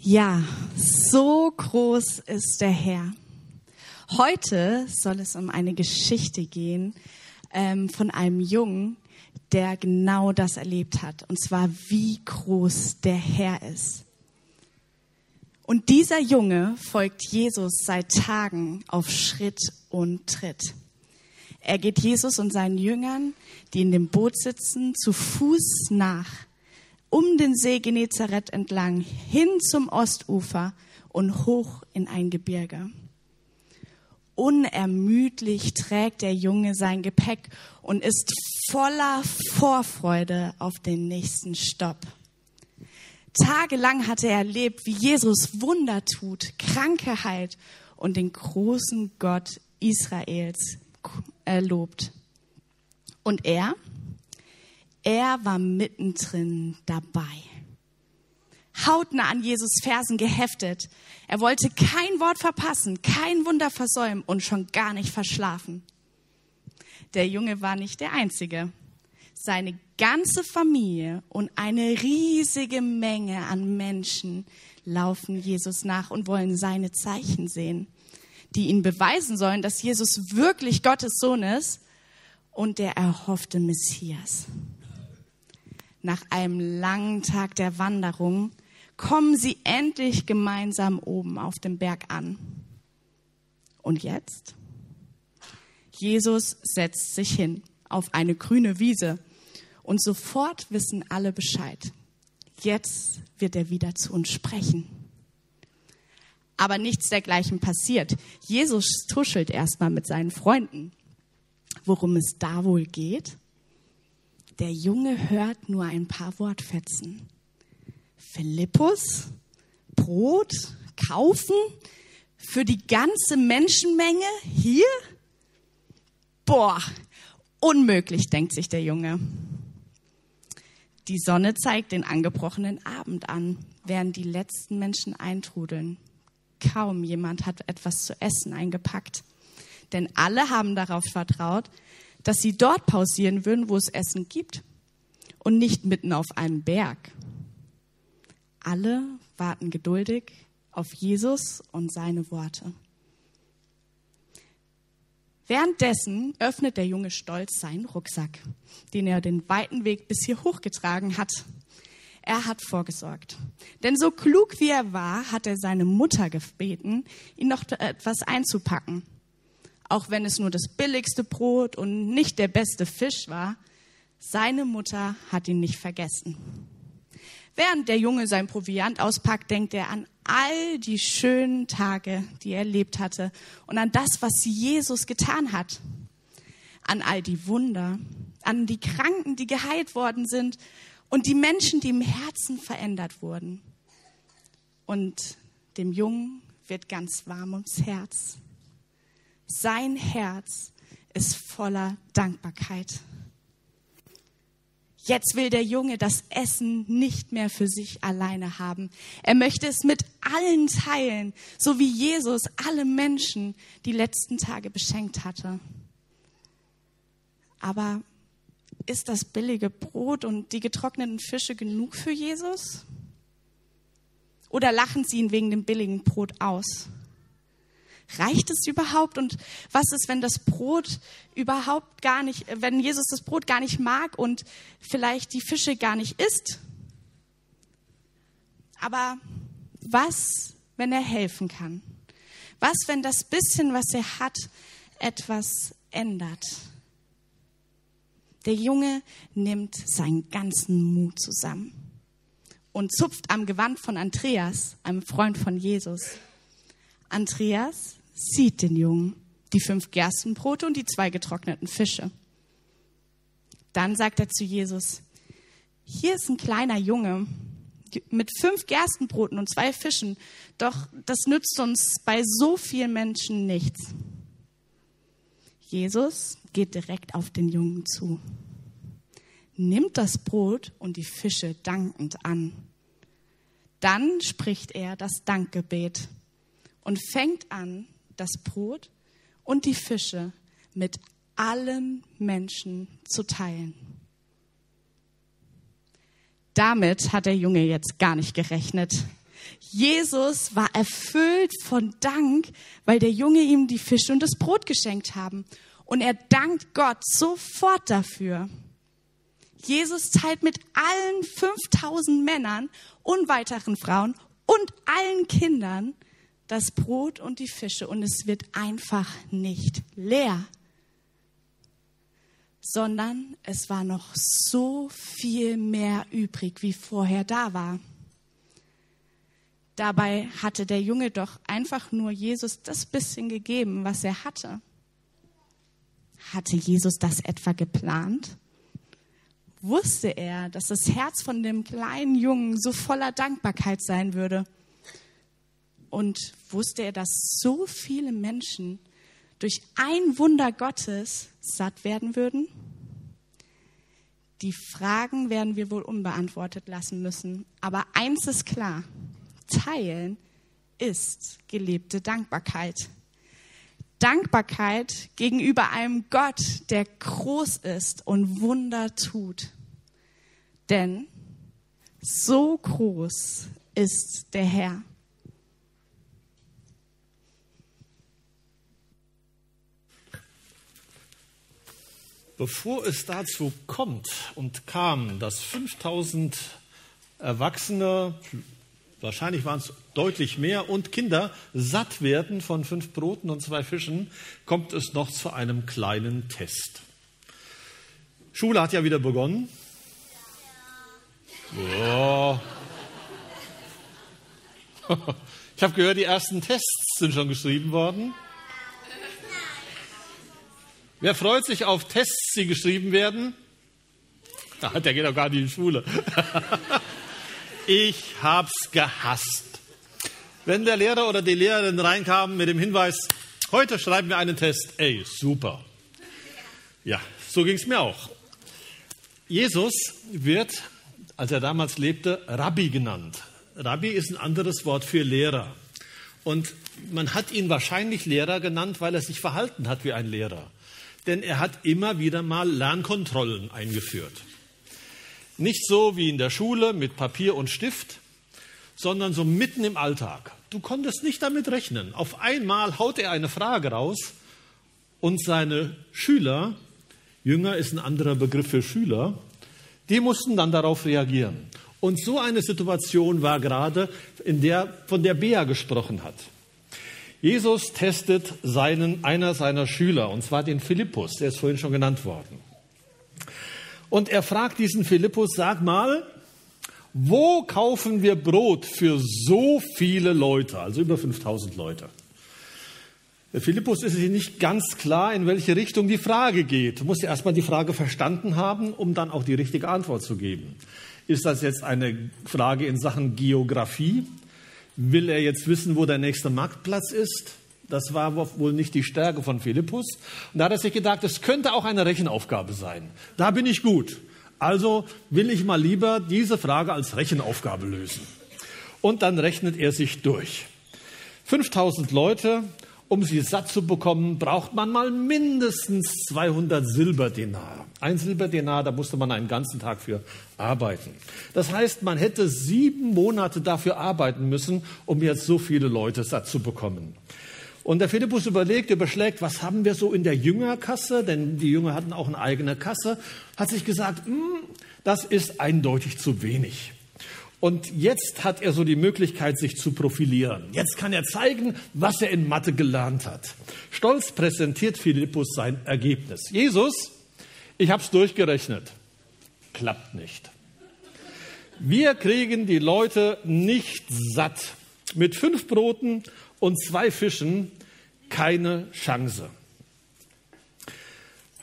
Ja, so groß ist der Herr. Heute soll es um eine Geschichte gehen ähm, von einem Jungen, der genau das erlebt hat. Und zwar, wie groß der Herr ist. Und dieser Junge folgt Jesus seit Tagen auf Schritt und Tritt. Er geht Jesus und seinen Jüngern, die in dem Boot sitzen, zu Fuß nach, um den See Genezareth entlang, hin zum Ostufer und hoch in ein Gebirge. Unermüdlich trägt der Junge sein Gepäck und ist voller Vorfreude auf den nächsten Stopp. Tagelang hatte er erlebt, wie Jesus Wunder tut, Kranke heilt und den großen Gott Israels lobt. Und er, er war mittendrin dabei. Hautnah an Jesus Fersen geheftet. Er wollte kein Wort verpassen, kein Wunder versäumen und schon gar nicht verschlafen. Der Junge war nicht der Einzige. Seine ganze Familie und eine riesige Menge an Menschen laufen Jesus nach und wollen seine Zeichen sehen, die ihnen beweisen sollen, dass Jesus wirklich Gottes Sohn ist und der erhoffte Messias. Nach einem langen Tag der Wanderung kommen sie endlich gemeinsam oben auf dem Berg an. Und jetzt? Jesus setzt sich hin auf eine grüne Wiese und sofort wissen alle Bescheid. Jetzt wird er wieder zu uns sprechen. Aber nichts dergleichen passiert. Jesus tuschelt erstmal mit seinen Freunden. Worum es da wohl geht? Der Junge hört nur ein paar Wortfetzen. Philippus, Brot kaufen für die ganze Menschenmenge hier? Boah, unmöglich, denkt sich der Junge. Die Sonne zeigt den angebrochenen Abend an, während die letzten Menschen eintrudeln. Kaum jemand hat etwas zu essen eingepackt. Denn alle haben darauf vertraut, dass sie dort pausieren würden, wo es Essen gibt und nicht mitten auf einem Berg. Alle warten geduldig auf Jesus und seine Worte. Währenddessen öffnet der Junge stolz seinen Rucksack, den er den weiten Weg bis hier hochgetragen hat. Er hat vorgesorgt. Denn so klug wie er war, hat er seine Mutter gebeten, ihn noch etwas einzupacken. Auch wenn es nur das billigste Brot und nicht der beste Fisch war, seine Mutter hat ihn nicht vergessen. Während der Junge sein Proviant auspackt, denkt er an all die schönen Tage, die er erlebt hatte und an das, was Jesus getan hat. An all die Wunder, an die Kranken, die geheilt worden sind und die Menschen, die im Herzen verändert wurden. Und dem Jungen wird ganz warm ums Herz. Sein Herz ist voller Dankbarkeit. Jetzt will der Junge das Essen nicht mehr für sich alleine haben. Er möchte es mit allen teilen, so wie Jesus alle Menschen die letzten Tage beschenkt hatte. Aber ist das billige Brot und die getrockneten Fische genug für Jesus? Oder lachen sie ihn wegen dem billigen Brot aus? Reicht es überhaupt? Und was ist, wenn das Brot überhaupt gar nicht, wenn Jesus das Brot gar nicht mag und vielleicht die Fische gar nicht isst? Aber was, wenn er helfen kann? Was, wenn das bisschen, was er hat, etwas ändert? Der Junge nimmt seinen ganzen Mut zusammen und zupft am Gewand von Andreas, einem Freund von Jesus. Andreas sieht den Jungen, die fünf Gerstenbrote und die zwei getrockneten Fische. Dann sagt er zu Jesus, hier ist ein kleiner Junge mit fünf Gerstenbroten und zwei Fischen, doch das nützt uns bei so vielen Menschen nichts. Jesus geht direkt auf den Jungen zu, nimmt das Brot und die Fische dankend an. Dann spricht er das Dankgebet und fängt an, das Brot und die Fische mit allen Menschen zu teilen. Damit hat der Junge jetzt gar nicht gerechnet. Jesus war erfüllt von Dank, weil der Junge ihm die Fische und das Brot geschenkt haben. Und er dankt Gott sofort dafür. Jesus teilt mit allen 5000 Männern und weiteren Frauen und allen Kindern das Brot und die Fische und es wird einfach nicht leer, sondern es war noch so viel mehr übrig, wie vorher da war. Dabei hatte der Junge doch einfach nur Jesus das bisschen gegeben, was er hatte. Hatte Jesus das etwa geplant? Wusste er, dass das Herz von dem kleinen Jungen so voller Dankbarkeit sein würde? Und wusste er, dass so viele Menschen durch ein Wunder Gottes satt werden würden? Die Fragen werden wir wohl unbeantwortet lassen müssen. Aber eins ist klar, teilen ist gelebte Dankbarkeit. Dankbarkeit gegenüber einem Gott, der groß ist und Wunder tut. Denn so groß ist der Herr. Bevor es dazu kommt und kam, dass 5000 Erwachsene wahrscheinlich waren es deutlich mehr, und Kinder satt werden von fünf Broten und zwei Fischen, kommt es noch zu einem kleinen Test. Schule hat ja wieder begonnen. Ja. Ich habe gehört, die ersten Tests sind schon geschrieben worden. Wer freut sich auf Tests, die geschrieben werden? Der geht doch gar nicht in die Schule. Ich hab's gehasst. Wenn der Lehrer oder die Lehrerin reinkam mit dem Hinweis, heute schreiben wir einen Test, ey, super. Ja, so ging's mir auch. Jesus wird, als er damals lebte, Rabbi genannt. Rabbi ist ein anderes Wort für Lehrer. Und man hat ihn wahrscheinlich Lehrer genannt, weil er sich verhalten hat wie ein Lehrer. Denn er hat immer wieder mal Lernkontrollen eingeführt. Nicht so wie in der Schule mit Papier und Stift, sondern so mitten im Alltag. Du konntest nicht damit rechnen. Auf einmal haut er eine Frage raus und seine Schüler, Jünger ist ein anderer Begriff für Schüler, die mussten dann darauf reagieren. Und so eine Situation war gerade, in der, von der Bea gesprochen hat. Jesus testet seinen, einer seiner Schüler, und zwar den Philippus, der ist vorhin schon genannt worden. Und er fragt diesen Philippus, sag mal, wo kaufen wir Brot für so viele Leute, also über 5000 Leute? Der Philippus ist sich nicht ganz klar, in welche Richtung die Frage geht. Du musst ja erstmal die Frage verstanden haben, um dann auch die richtige Antwort zu geben. Ist das jetzt eine Frage in Sachen Geografie? Will er jetzt wissen, wo der nächste Marktplatz ist? Das war wohl nicht die Stärke von Philippus. Und da hat er sich gedacht, es könnte auch eine Rechenaufgabe sein. Da bin ich gut. Also will ich mal lieber diese Frage als Rechenaufgabe lösen. Und dann rechnet er sich durch. 5000 Leute, um sie satt zu bekommen, braucht man mal mindestens 200 Silberdenar. Ein Silberdenar, da musste man einen ganzen Tag für arbeiten. Das heißt, man hätte sieben Monate dafür arbeiten müssen, um jetzt so viele Leute satt zu bekommen. Und der Philippus überlegt, überschlägt, was haben wir so in der Jüngerkasse, denn die Jünger hatten auch eine eigene Kasse, hat sich gesagt, hm, das ist eindeutig zu wenig. Und jetzt hat er so die Möglichkeit, sich zu profilieren. Jetzt kann er zeigen, was er in Mathe gelernt hat. Stolz präsentiert Philippus sein Ergebnis. Jesus, ich habe es durchgerechnet. Klappt nicht. Wir kriegen die Leute nicht satt. Mit fünf Broten und zwei Fischen keine Chance.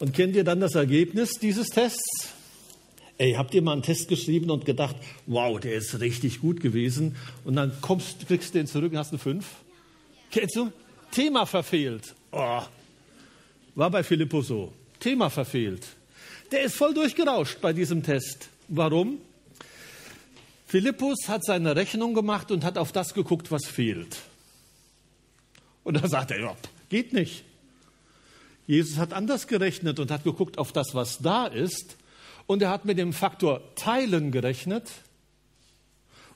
Und kennt ihr dann das Ergebnis dieses Tests? Ey, habt ihr mal einen Test geschrieben und gedacht, wow, der ist richtig gut gewesen und dann kommst, kriegst du den zurück und hast eine 5? Kennst du? Thema verfehlt. Oh. War bei Filippo so. Thema verfehlt. Der ist voll durchgerauscht bei diesem Test. Warum? Philippus hat seine Rechnung gemacht und hat auf das geguckt, was fehlt. Und da sagt er, ja, geht nicht. Jesus hat anders gerechnet und hat geguckt auf das, was da ist. Und er hat mit dem Faktor Teilen gerechnet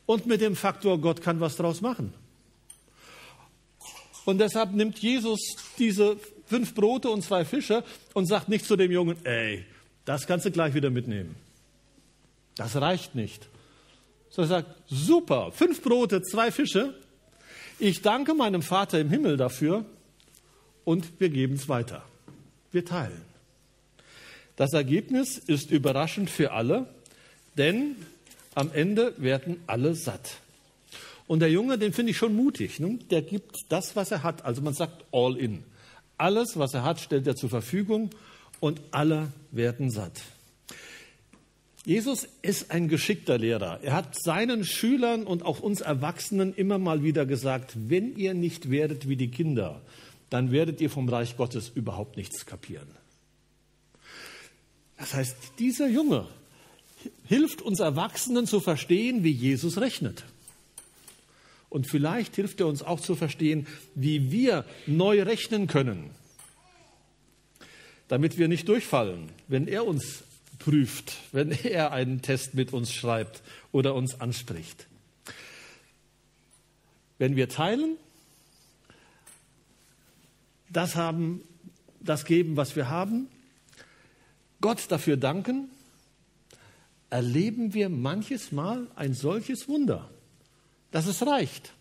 und mit dem Faktor, Gott kann was draus machen. Und deshalb nimmt Jesus diese fünf Brote und zwei Fische und sagt nicht zu dem Jungen, ey, das kannst du gleich wieder mitnehmen. Das reicht nicht. So er sagt, super, fünf Brote, zwei Fische. Ich danke meinem Vater im Himmel dafür und wir geben es weiter. Wir teilen. Das Ergebnis ist überraschend für alle, denn am Ende werden alle satt. Und der Junge, den finde ich schon mutig. Ne? Der gibt das, was er hat. Also man sagt all in. Alles, was er hat, stellt er zur Verfügung und alle werden satt. Jesus ist ein geschickter Lehrer. Er hat seinen Schülern und auch uns Erwachsenen immer mal wieder gesagt, wenn ihr nicht werdet wie die Kinder, dann werdet ihr vom Reich Gottes überhaupt nichts kapieren. Das heißt, dieser Junge hilft uns Erwachsenen zu verstehen, wie Jesus rechnet. Und vielleicht hilft er uns auch zu verstehen, wie wir neu rechnen können, damit wir nicht durchfallen, wenn er uns prüft, wenn er einen Test mit uns schreibt oder uns anspricht. Wenn wir teilen, das haben, das geben, was wir haben, Gott dafür danken, erleben wir manches Mal ein solches Wunder, dass es reicht.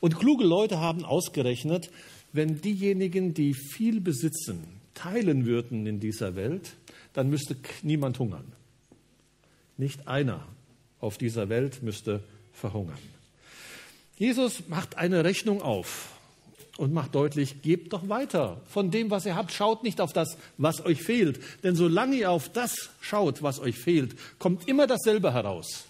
Und kluge Leute haben ausgerechnet, wenn diejenigen, die viel besitzen, teilen würden in dieser Welt, dann müsste niemand hungern. Nicht einer auf dieser Welt müsste verhungern. Jesus macht eine Rechnung auf und macht deutlich, gebt doch weiter von dem, was ihr habt. Schaut nicht auf das, was euch fehlt. Denn solange ihr auf das schaut, was euch fehlt, kommt immer dasselbe heraus.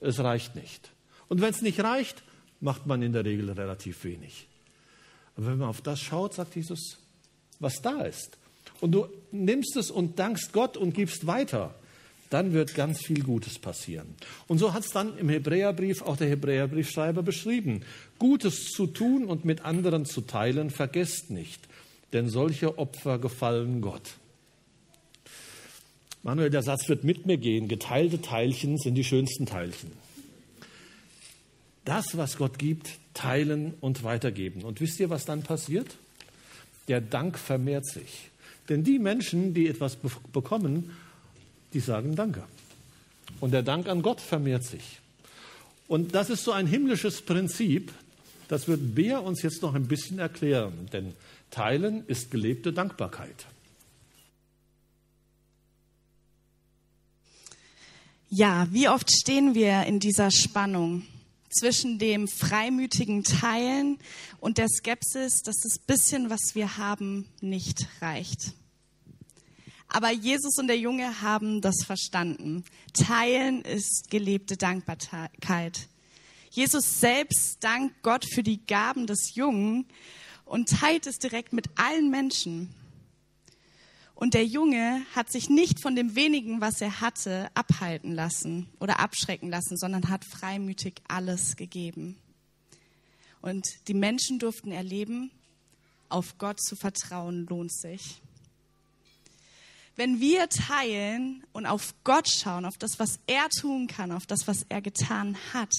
Es reicht nicht. Und wenn es nicht reicht, macht man in der Regel relativ wenig. Aber wenn man auf das schaut, sagt Jesus, was da ist, und du nimmst es und dankst Gott und gibst weiter, dann wird ganz viel Gutes passieren. Und so hat es dann im Hebräerbrief auch der Hebräerbriefschreiber beschrieben. Gutes zu tun und mit anderen zu teilen, vergesst nicht, denn solche Opfer gefallen Gott. Manuel, der Satz wird mit mir gehen. Geteilte Teilchen sind die schönsten Teilchen. Das, was Gott gibt, teilen und weitergeben. Und wisst ihr, was dann passiert? Der Dank vermehrt sich. Denn die Menschen, die etwas bekommen, die sagen Danke. Und der Dank an Gott vermehrt sich. Und das ist so ein himmlisches Prinzip, das wird Bea uns jetzt noch ein bisschen erklären, denn Teilen ist gelebte Dankbarkeit. Ja, wie oft stehen wir in dieser Spannung zwischen dem freimütigen Teilen und der Skepsis, dass das bisschen, was wir haben, nicht reicht. Aber Jesus und der Junge haben das verstanden. Teilen ist gelebte Dankbarkeit. Jesus selbst dankt Gott für die Gaben des Jungen und teilt es direkt mit allen Menschen. Und der Junge hat sich nicht von dem wenigen, was er hatte, abhalten lassen oder abschrecken lassen, sondern hat freimütig alles gegeben. Und die Menschen durften erleben, auf Gott zu vertrauen lohnt sich. Wenn wir teilen und auf Gott schauen, auf das, was er tun kann, auf das, was er getan hat,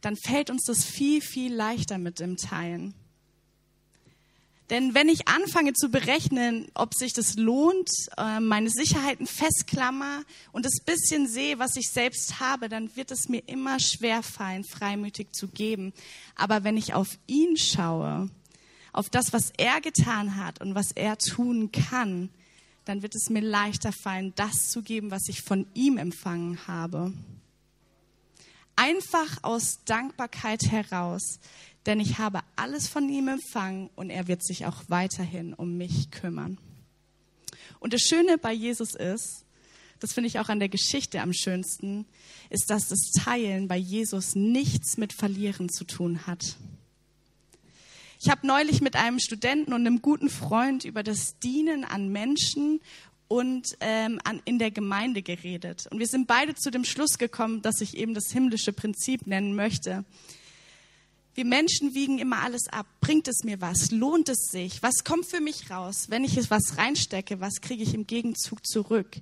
dann fällt uns das viel, viel leichter mit dem Teilen. Denn wenn ich anfange zu berechnen, ob sich das lohnt, äh, meine Sicherheiten festklammer und das bisschen sehe, was ich selbst habe, dann wird es mir immer schwer fallen, freimütig zu geben. Aber wenn ich auf ihn schaue, auf das, was er getan hat und was er tun kann, dann wird es mir leichter fallen, das zu geben, was ich von ihm empfangen habe. Einfach aus Dankbarkeit heraus, denn ich habe alles von ihm empfangen und er wird sich auch weiterhin um mich kümmern. Und das Schöne bei Jesus ist, das finde ich auch an der Geschichte am schönsten, ist, dass das Teilen bei Jesus nichts mit Verlieren zu tun hat. Ich habe neulich mit einem Studenten und einem guten Freund über das Dienen an Menschen und ähm, an, in der Gemeinde geredet. Und wir sind beide zu dem Schluss gekommen, dass ich eben das himmlische Prinzip nennen möchte. Wir Menschen wiegen immer alles ab. Bringt es mir was? Lohnt es sich? Was kommt für mich raus? Wenn ich es was reinstecke, was kriege ich im Gegenzug zurück?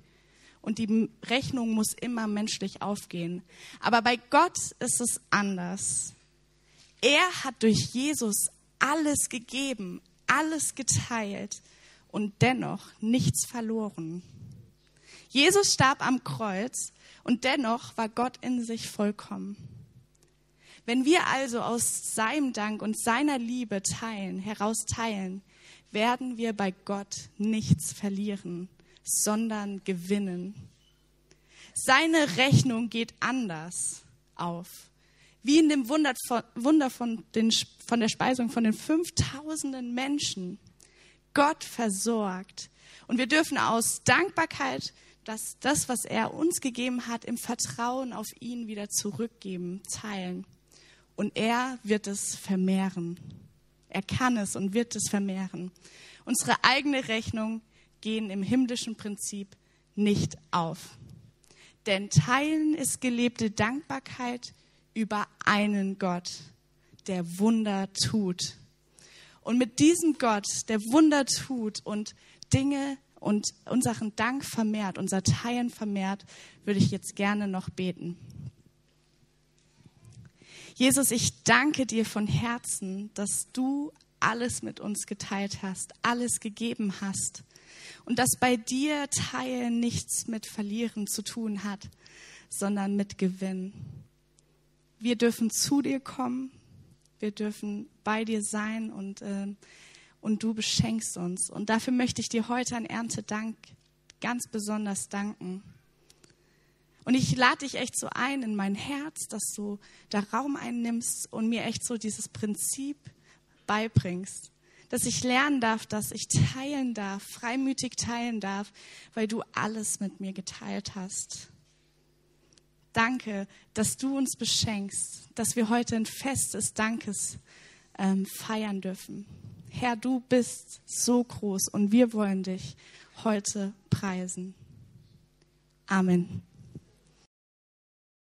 und die Rechnung muss immer menschlich aufgehen. Aber bei Gott ist es anders. Er hat durch Jesus alles gegeben, alles geteilt und dennoch nichts verloren. Jesus starb am Kreuz und dennoch war Gott in sich vollkommen. Wenn wir also aus seinem Dank und seiner Liebe teilen, heraus teilen, werden wir bei Gott nichts verlieren, sondern gewinnen. Seine Rechnung geht anders auf. Wie in dem Wunder von, den, von der Speisung von den 5000 Menschen. Gott versorgt. Und wir dürfen aus Dankbarkeit dass das, was er uns gegeben hat, im Vertrauen auf ihn wieder zurückgeben, teilen. Und er wird es vermehren. Er kann es und wird es vermehren. Unsere eigene Rechnung gehen im himmlischen Prinzip nicht auf. Denn Teilen ist gelebte Dankbarkeit über einen Gott, der Wunder tut. Und mit diesem Gott, der Wunder tut und Dinge und unseren Dank vermehrt, unser Teilen vermehrt, würde ich jetzt gerne noch beten. Jesus, ich danke dir von Herzen, dass du alles mit uns geteilt hast, alles gegeben hast und dass bei dir Teilen nichts mit Verlieren zu tun hat, sondern mit Gewinn. Wir dürfen zu dir kommen, wir dürfen bei dir sein und äh, und du beschenkst uns. Und dafür möchte ich dir heute an Erntedank ganz besonders danken. Und ich lade dich echt so ein in mein Herz, dass du da Raum einnimmst und mir echt so dieses Prinzip beibringst. Dass ich lernen darf, dass ich teilen darf, freimütig teilen darf, weil du alles mit mir geteilt hast. Danke, dass du uns beschenkst, dass wir heute ein Fest des Dankes ähm, feiern dürfen. Herr, du bist so groß und wir wollen dich heute preisen. Amen.